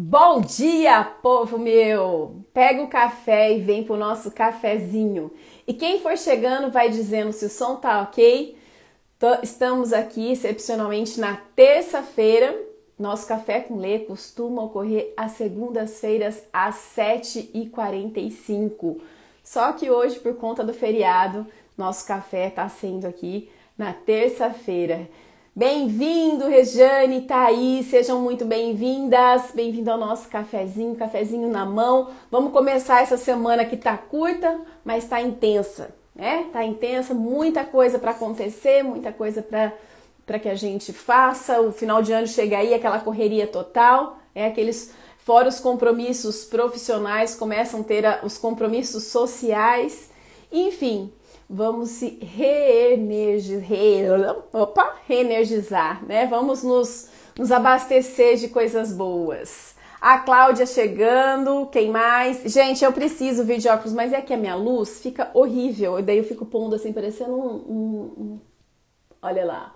Bom dia, povo meu! Pega o café e vem pro nosso cafezinho. E quem for chegando vai dizendo se o som tá ok. Estamos aqui excepcionalmente na terça-feira. Nosso café com lê costuma ocorrer às segundas-feiras às 7h45. Só que hoje, por conta do feriado, nosso café está sendo aqui na terça-feira. Bem-vindo, Rejane, Thaís, sejam muito bem-vindas. Bem-vindo ao nosso cafezinho, cafezinho na mão. Vamos começar essa semana que tá curta, mas tá intensa, né? Tá intensa, muita coisa para acontecer, muita coisa para para que a gente faça. O final de ano chega aí, aquela correria total, é aqueles fora os compromissos profissionais, começam a ter os compromissos sociais. Enfim, vamos se reenergizar, re, né? Vamos nos, nos abastecer de coisas boas. A Cláudia chegando, quem mais? Gente, eu preciso vir de óculos, mas é que a minha luz fica horrível. E daí eu fico pondo assim, parecendo um, um, um... Olha lá.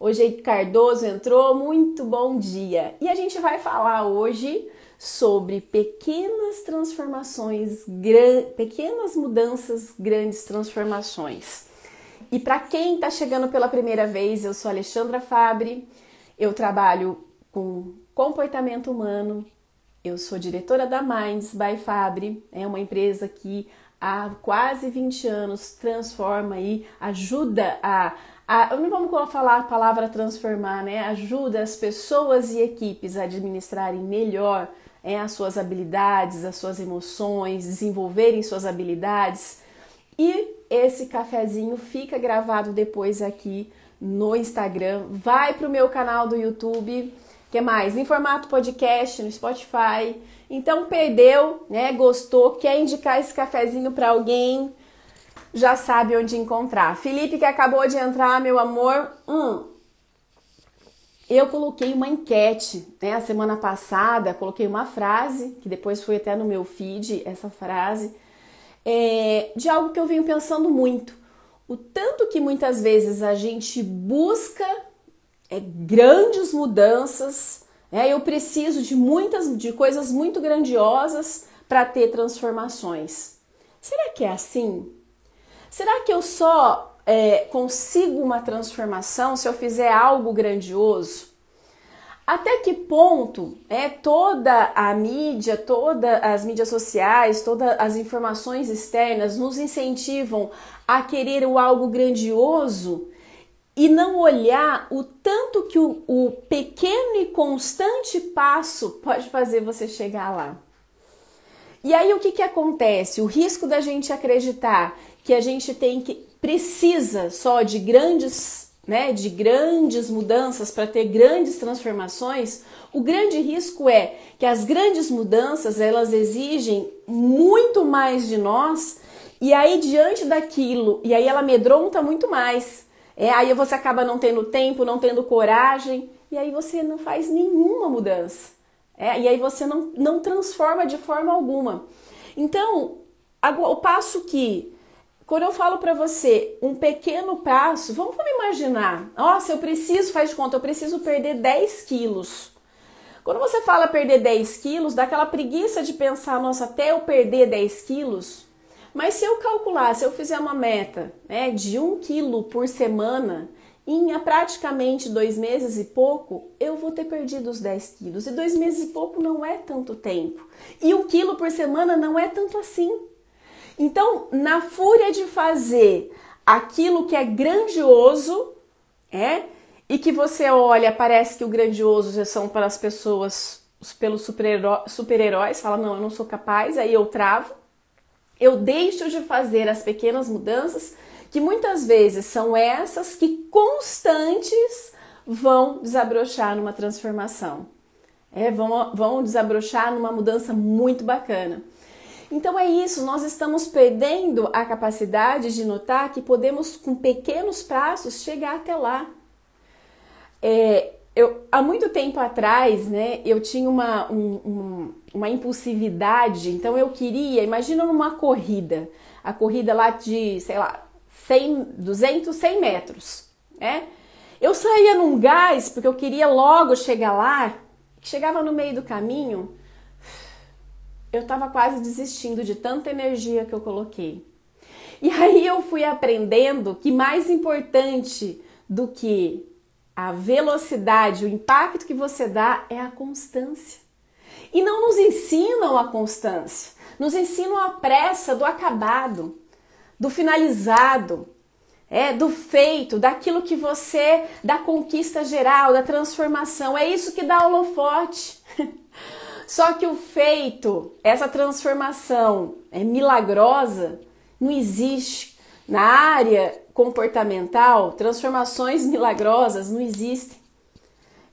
Hoje Cardoso entrou, muito bom dia. E a gente vai falar hoje sobre pequenas transformações, pequenas mudanças, grandes transformações. E para quem está chegando pela primeira vez, eu sou Alexandra Fabre, eu trabalho com comportamento humano, eu sou diretora da Minds by Fabre, é uma empresa que há quase 20 anos transforma e ajuda a, a não vamos falar a palavra transformar, né? Ajuda as pessoas e equipes a administrarem melhor é, as suas habilidades, as suas emoções, desenvolverem suas habilidades. E esse cafezinho fica gravado depois aqui no Instagram. Vai para o meu canal do YouTube, que mais? Em formato podcast, no Spotify. Então perdeu, né? Gostou, quer indicar esse cafezinho para alguém? Já sabe onde encontrar. Felipe que acabou de entrar, meu amor. Hum, eu coloquei uma enquete, né? A semana passada coloquei uma frase, que depois foi até no meu feed, essa frase, é, de algo que eu venho pensando muito. O tanto que muitas vezes a gente busca é, grandes mudanças, é, eu preciso de muitas, de coisas muito grandiosas para ter transformações. Será que é assim? Será que eu só é, consigo uma transformação se eu fizer algo grandioso? Até que ponto é toda a mídia, todas as mídias sociais, todas as informações externas nos incentivam a querer o algo grandioso e não olhar o tanto que o, o pequeno e constante passo pode fazer você chegar lá? E aí o que, que acontece? O risco da gente acreditar que a gente tem que precisa só de grandes, né, de grandes mudanças para ter grandes transformações, o grande risco é que as grandes mudanças elas exigem muito mais de nós e aí diante daquilo e aí ela amedronta muito mais. É, aí você acaba não tendo tempo, não tendo coragem e aí você não faz nenhuma mudança. É, e aí você não, não transforma de forma alguma. Então, o passo que quando eu falo para você um pequeno passo, vamos, vamos imaginar, nossa, eu preciso, faz de conta, eu preciso perder 10 quilos. Quando você fala perder 10 quilos, dá aquela preguiça de pensar, nossa, até eu perder 10 quilos. Mas se eu calcular, se eu fizer uma meta né, de 1 quilo por semana, em praticamente dois meses e pouco, eu vou ter perdido os 10 quilos. E dois meses e pouco não é tanto tempo. E um quilo por semana não é tanto assim. Então, na fúria de fazer aquilo que é grandioso, é, e que você olha, parece que o grandioso são para as pessoas, pelos super-heróis, fala, não, eu não sou capaz, aí eu travo. Eu deixo de fazer as pequenas mudanças, que muitas vezes são essas que constantes vão desabrochar numa transformação. É, vão, vão desabrochar numa mudança muito bacana. Então é isso, nós estamos perdendo a capacidade de notar que podemos, com pequenos passos, chegar até lá. É, eu, há muito tempo atrás, né, eu tinha uma, um, um, uma impulsividade, então eu queria, imagina numa corrida, a corrida lá de, sei lá, 100, 200, 100 metros, né? Eu saía num gás porque eu queria logo chegar lá chegava no meio do caminho, eu estava quase desistindo de tanta energia que eu coloquei. E aí eu fui aprendendo que mais importante do que a velocidade, o impacto que você dá é a constância. E não nos ensinam a constância, nos ensinam a pressa do acabado, do finalizado, é, do feito, daquilo que você, da conquista geral, da transformação. É isso que dá holofote. Só que o feito, essa transformação é milagrosa, não existe. Na área comportamental, transformações milagrosas não existem.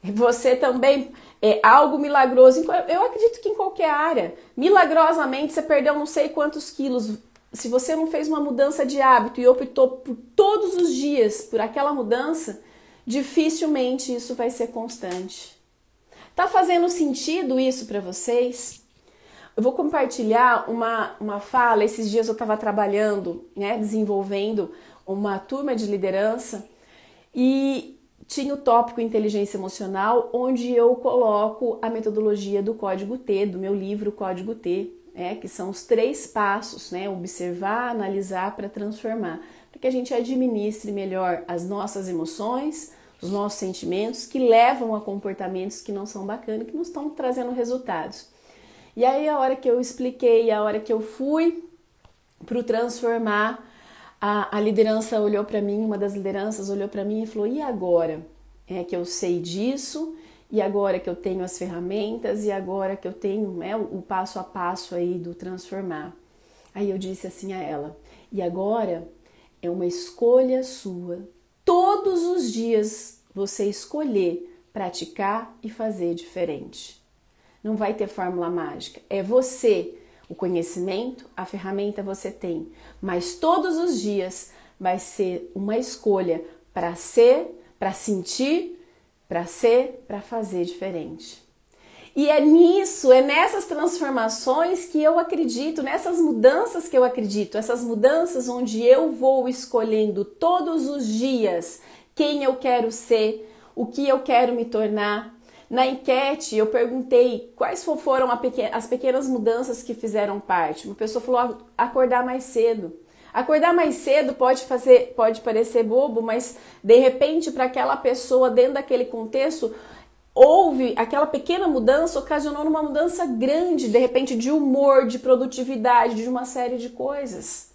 Você também é algo milagroso. Eu acredito que em qualquer área, milagrosamente você perdeu não sei quantos quilos. Se você não fez uma mudança de hábito e optou por todos os dias por aquela mudança, dificilmente isso vai ser constante. Tá fazendo sentido isso para vocês? Eu vou compartilhar uma, uma fala. Esses dias eu estava trabalhando, né, desenvolvendo uma turma de liderança e tinha o tópico inteligência emocional, onde eu coloco a metodologia do código T, do meu livro Código T, né, que são os três passos, né, observar, analisar para transformar, para que a gente administre melhor as nossas emoções, os nossos sentimentos que levam a comportamentos que não são bacanas, que não estão trazendo resultados. E aí a hora que eu expliquei, a hora que eu fui para o transformar, a, a liderança olhou para mim, uma das lideranças olhou para mim e falou: "E agora? É que eu sei disso, e agora que eu tenho as ferramentas e agora que eu tenho né, o passo a passo aí do transformar". Aí eu disse assim a ela: "E agora é uma escolha sua todos os dias você escolher praticar e fazer diferente. Não vai ter fórmula mágica. É você. O conhecimento, a ferramenta você tem, mas todos os dias vai ser uma escolha para ser, para sentir, para ser, para fazer diferente. E é nisso, é nessas transformações que eu acredito, nessas mudanças que eu acredito, essas mudanças onde eu vou escolhendo todos os dias quem eu quero ser, o que eu quero me tornar. Na enquete eu perguntei quais foram as pequenas mudanças que fizeram parte. Uma pessoa falou acordar mais cedo. Acordar mais cedo pode fazer, pode parecer bobo, mas de repente para aquela pessoa dentro daquele contexto houve aquela pequena mudança ocasionou uma mudança grande, de repente, de humor, de produtividade, de uma série de coisas.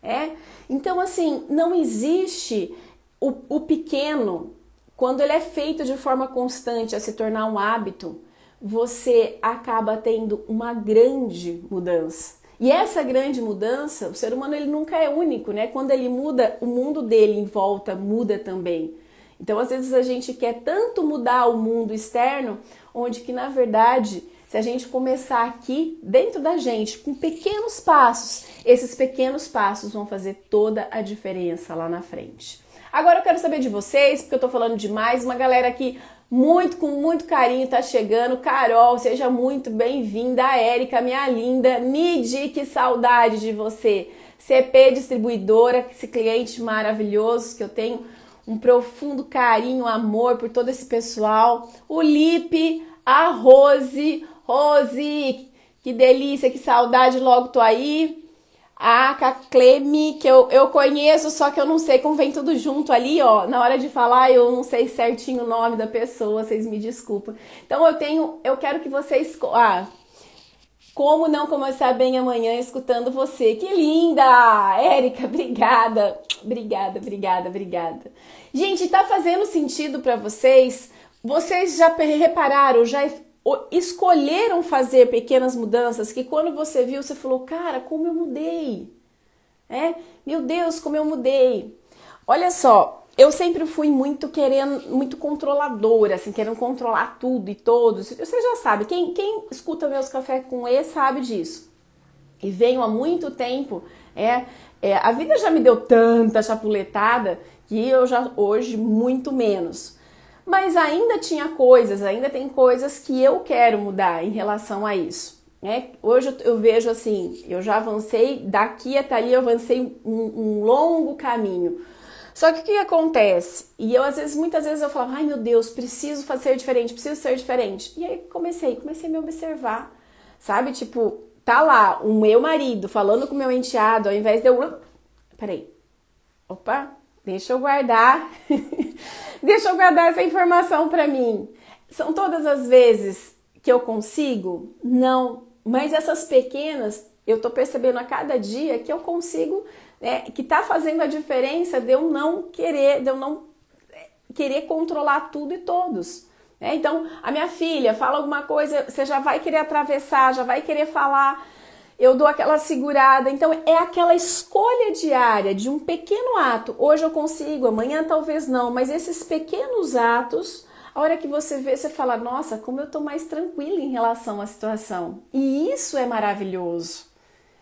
É? Então, assim, não existe o, o pequeno, quando ele é feito de forma constante a se tornar um hábito, você acaba tendo uma grande mudança. E essa grande mudança, o ser humano ele nunca é único, né? Quando ele muda, o mundo dele em volta muda também. Então, às vezes a gente quer tanto mudar o mundo externo, onde que na verdade, se a gente começar aqui dentro da gente, com pequenos passos, esses pequenos passos vão fazer toda a diferença lá na frente. Agora eu quero saber de vocês, porque eu tô falando demais, uma galera aqui muito com muito carinho tá chegando. Carol, seja muito bem-vinda. Érica, minha linda. Nidi, que saudade de você. CP Distribuidora, esse cliente maravilhoso que eu tenho um profundo carinho, amor por todo esse pessoal. O Lipe, a Rose, Rose, que delícia, que saudade, logo tô aí. A Cacleme, que eu, eu conheço, só que eu não sei como vem tudo junto ali, ó. Na hora de falar, eu não sei certinho o nome da pessoa, vocês me desculpem. Então eu tenho, eu quero que vocês. Ah, como não começar bem amanhã escutando você? Que linda! Érica, obrigada. Obrigada, obrigada, obrigada. Gente, tá fazendo sentido para vocês? Vocês já repararam, já escolheram fazer pequenas mudanças que quando você viu, você falou: "Cara, como eu mudei". É? Meu Deus, como eu mudei. Olha só, eu sempre fui muito querendo, muito controladora, assim, querendo controlar tudo e todos. Você já sabe, quem, quem escuta meus cafés com E sabe disso. E venho há muito tempo, é, é, a vida já me deu tanta chapuletada que eu já hoje muito menos. Mas ainda tinha coisas, ainda tem coisas que eu quero mudar em relação a isso. Né? Hoje eu vejo assim, eu já avancei, daqui até ali eu avancei um, um longo caminho Só que o que acontece? E eu, às vezes, muitas vezes eu falava, ai meu Deus, preciso fazer diferente, preciso ser diferente. E aí comecei, comecei a me observar, sabe? Tipo, tá lá o meu marido falando com o meu enteado, ao invés de eu. Peraí. Opa, deixa eu guardar. deixa eu guardar essa informação para mim. São todas as vezes que eu consigo? Não. Mas essas pequenas, eu tô percebendo a cada dia que eu consigo é, que está fazendo a diferença de eu não querer, de eu não é, querer controlar tudo e todos. É, então, a minha filha fala alguma coisa, você já vai querer atravessar, já vai querer falar, eu dou aquela segurada. Então, é aquela escolha diária de um pequeno ato. Hoje eu consigo, amanhã talvez não, mas esses pequenos atos, a hora que você vê, você fala: nossa, como eu tô mais tranquila em relação à situação. E isso é maravilhoso.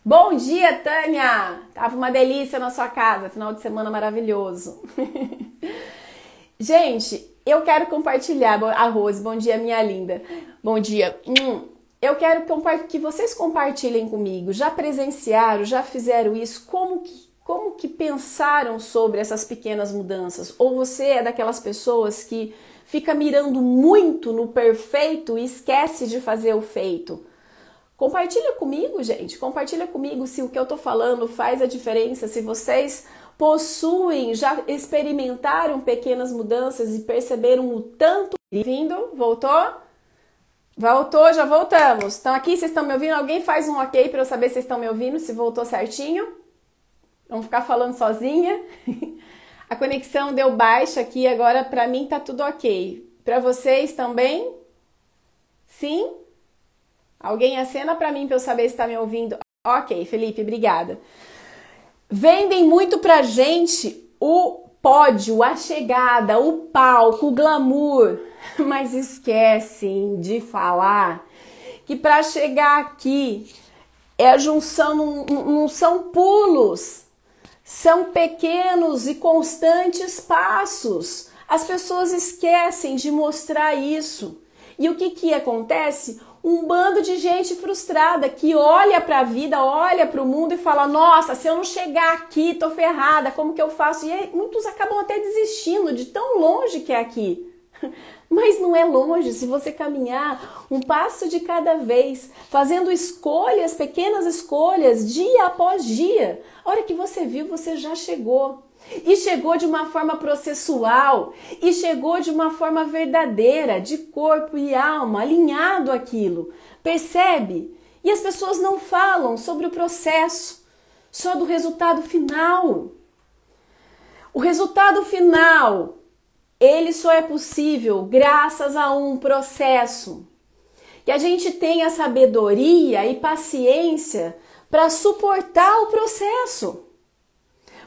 Bom dia, Tânia! Tava uma delícia na sua casa, final de semana maravilhoso. Gente, eu quero compartilhar, a Rose, bom dia, minha linda. Bom dia. Hum, eu quero que vocês compartilhem comigo. Já presenciaram, já fizeram isso? Como que, como que pensaram sobre essas pequenas mudanças? Ou você é daquelas pessoas que fica mirando muito no perfeito e esquece de fazer o feito? Compartilha comigo, gente. Compartilha comigo se o que eu tô falando faz a diferença, se vocês possuem, já experimentaram pequenas mudanças e perceberam o tanto. Vindo? Voltou? Voltou, já voltamos. Estão aqui, vocês estão me ouvindo? Alguém faz um ok para eu saber se vocês estão me ouvindo, se voltou certinho? Vamos ficar falando sozinha. A conexão deu baixa aqui, agora para mim tá tudo ok. Para vocês também? Sim? Alguém acena para mim para eu saber se está me ouvindo. Ok, Felipe, obrigada. Vendem muito pra gente o pódio, a chegada, o palco, o glamour, mas esquecem de falar que para chegar aqui é a junção, não, não são pulos, são pequenos e constantes passos. As pessoas esquecem de mostrar isso. E o que, que acontece? Um bando de gente frustrada que olha para a vida, olha para o mundo e fala: "Nossa, se eu não chegar aqui, tô ferrada, como que eu faço?" E aí, muitos acabam até desistindo de tão longe que é aqui. Mas não é longe se você caminhar um passo de cada vez, fazendo escolhas, pequenas escolhas, dia após dia. A hora que você viu, você já chegou. E chegou de uma forma processual, e chegou de uma forma verdadeira, de corpo e alma, alinhado aquilo. Percebe? E as pessoas não falam sobre o processo, só do resultado final. O resultado final, ele só é possível graças a um processo. Que a gente tenha sabedoria e paciência para suportar o processo.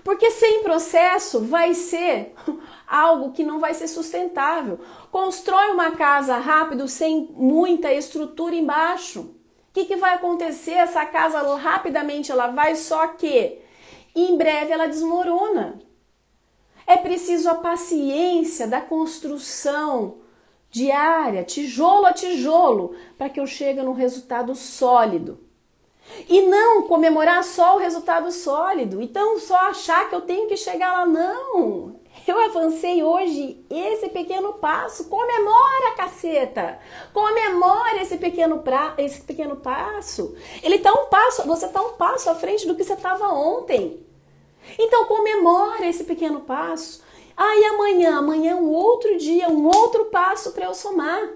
Porque sem processo vai ser algo que não vai ser sustentável. Constrói uma casa rápido sem muita estrutura embaixo. O que, que vai acontecer? Essa casa rapidamente ela vai, só que em breve ela desmorona. É preciso a paciência da construção diária, tijolo a tijolo, para que eu chegue no resultado sólido. E não comemorar só o resultado sólido. Então, só achar que eu tenho que chegar lá. Não! Eu avancei hoje esse pequeno passo. Comemora, caceta! Comemora esse pequeno, pra, esse pequeno passo. Ele tá um passo, você tá um passo à frente do que você estava ontem. Então comemora esse pequeno passo. Ah, e amanhã? Amanhã é um outro dia, um outro passo para eu somar.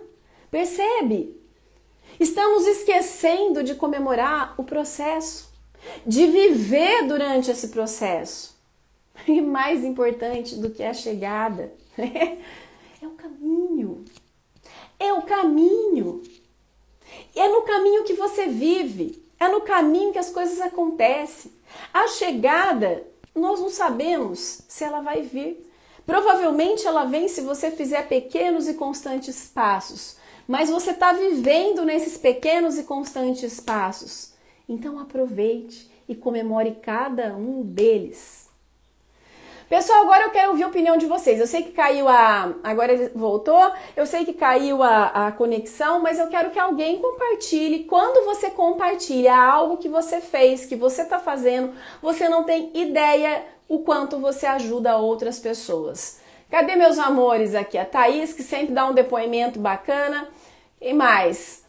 Percebe? Estamos esquecendo de comemorar o processo, de viver durante esse processo. E mais importante do que a chegada é o caminho. É o caminho. É no caminho que você vive. É no caminho que as coisas acontecem. A chegada, nós não sabemos se ela vai vir. Provavelmente ela vem se você fizer pequenos e constantes passos mas você está vivendo nesses pequenos e constantes passos. Então aproveite e comemore cada um deles. Pessoal, agora eu quero ouvir a opinião de vocês. Eu sei que caiu a. Agora voltou. Eu sei que caiu a, a conexão, mas eu quero que alguém compartilhe. Quando você compartilha algo que você fez, que você está fazendo, você não tem ideia o quanto você ajuda outras pessoas. Cadê meus amores aqui? A Thaís, que sempre dá um depoimento bacana. E mais?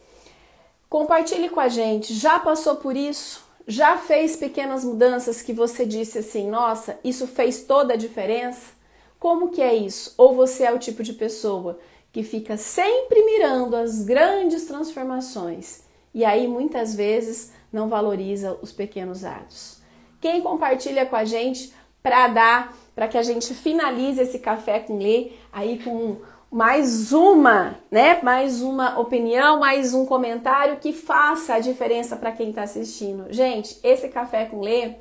Compartilhe com a gente. Já passou por isso? Já fez pequenas mudanças que você disse assim, nossa, isso fez toda a diferença? Como que é isso? Ou você é o tipo de pessoa que fica sempre mirando as grandes transformações e aí muitas vezes não valoriza os pequenos atos. Quem compartilha com a gente para dar, para que a gente finalize esse café com Lê aí com mais uma, né? Mais uma opinião, mais um comentário que faça a diferença para quem está assistindo. Gente, esse café com Lê,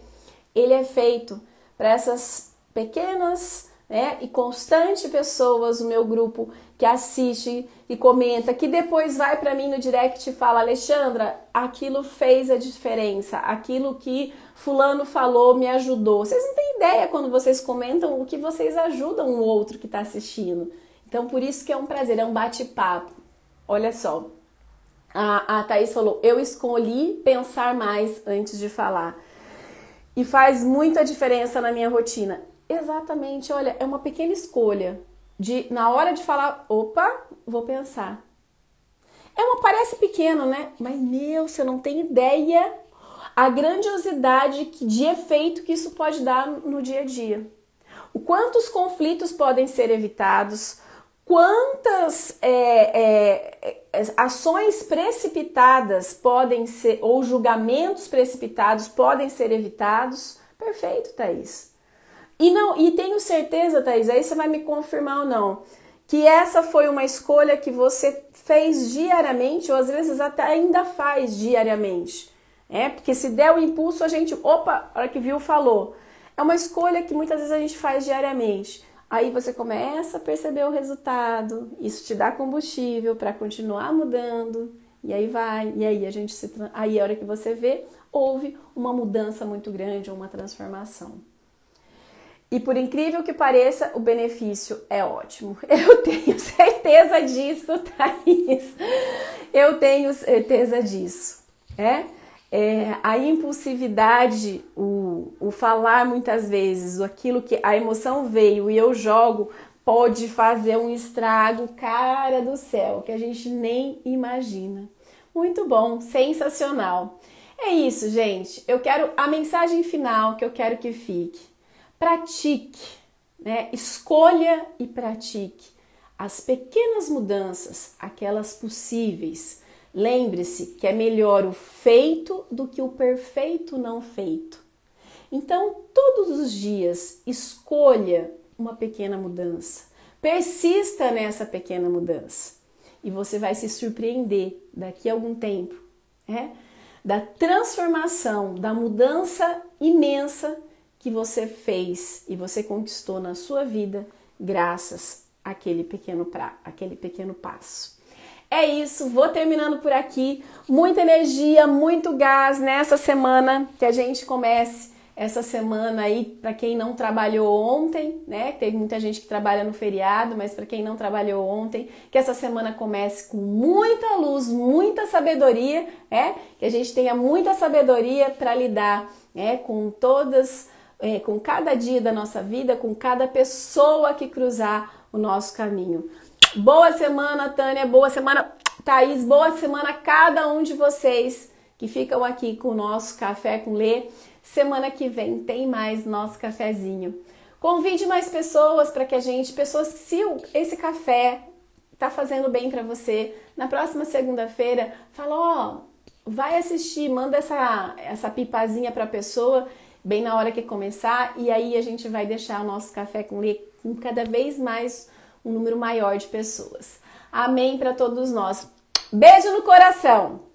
ele é feito para essas pequenas né, e constante pessoas, o meu grupo que assiste e comenta, que depois vai para mim no direct e fala: Alexandra, aquilo fez a diferença, aquilo que Fulano falou me ajudou. Vocês não têm ideia quando vocês comentam o que vocês ajudam o outro que está assistindo. Então, por isso que é um prazer, é um bate-papo. Olha só, a, a Thaís falou: eu escolhi pensar mais antes de falar. E faz muita diferença na minha rotina. Exatamente, olha, é uma pequena escolha de na hora de falar, opa, vou pensar. É uma parece pequeno, né? Mas meu, você não tem ideia a grandiosidade de efeito que isso pode dar no dia a dia. O quantos conflitos podem ser evitados, quantas é, é, é, ações precipitadas podem ser, ou julgamentos precipitados podem ser evitados. Perfeito, Thaís. E não, e tenho certeza, Thaís, aí você vai me confirmar ou não, que essa foi uma escolha que você fez diariamente, ou às vezes até ainda faz diariamente. É, porque se der o impulso, a gente, opa, a hora que viu, falou. É uma escolha que muitas vezes a gente faz diariamente. Aí você começa a perceber o resultado, isso te dá combustível para continuar mudando, e aí vai, e aí a gente se aí a hora que você vê, houve uma mudança muito grande, uma transformação. E por incrível que pareça, o benefício é ótimo. Eu tenho certeza disso, Thaís. Eu tenho certeza disso. É? É a impulsividade, o, o falar muitas vezes, aquilo que a emoção veio e eu jogo, pode fazer um estrago, cara do céu, que a gente nem imagina. Muito bom, sensacional. É isso, gente. Eu quero a mensagem final que eu quero que fique pratique, né? escolha e pratique as pequenas mudanças, aquelas possíveis. Lembre-se que é melhor o feito do que o perfeito não feito. Então, todos os dias, escolha uma pequena mudança. Persista nessa pequena mudança. E você vai se surpreender daqui a algum tempo, né? Da transformação, da mudança imensa que você fez e você conquistou na sua vida graças àquele pequeno, pra, àquele pequeno passo. É isso, vou terminando por aqui. Muita energia, muito gás nessa semana que a gente comece essa semana aí para quem não trabalhou ontem, né? Tem muita gente que trabalha no feriado, mas para quem não trabalhou ontem, que essa semana comece com muita luz, muita sabedoria, é? Que a gente tenha muita sabedoria para lidar, né, com todas é, com cada dia da nossa vida, com cada pessoa que cruzar o nosso caminho. Boa semana, Tânia, boa semana, Thaís, boa semana a cada um de vocês que ficam aqui com o nosso Café com Lê. Semana que vem tem mais nosso cafezinho. Convide mais pessoas para que a gente, pessoas se esse café tá fazendo bem para você, na próxima segunda-feira, fala, ó, vai assistir, manda essa essa pipazinha para a pessoa bem na hora que começar, e aí a gente vai deixar o nosso café com leite com cada vez mais um número maior de pessoas. Amém para todos nós. Beijo no coração!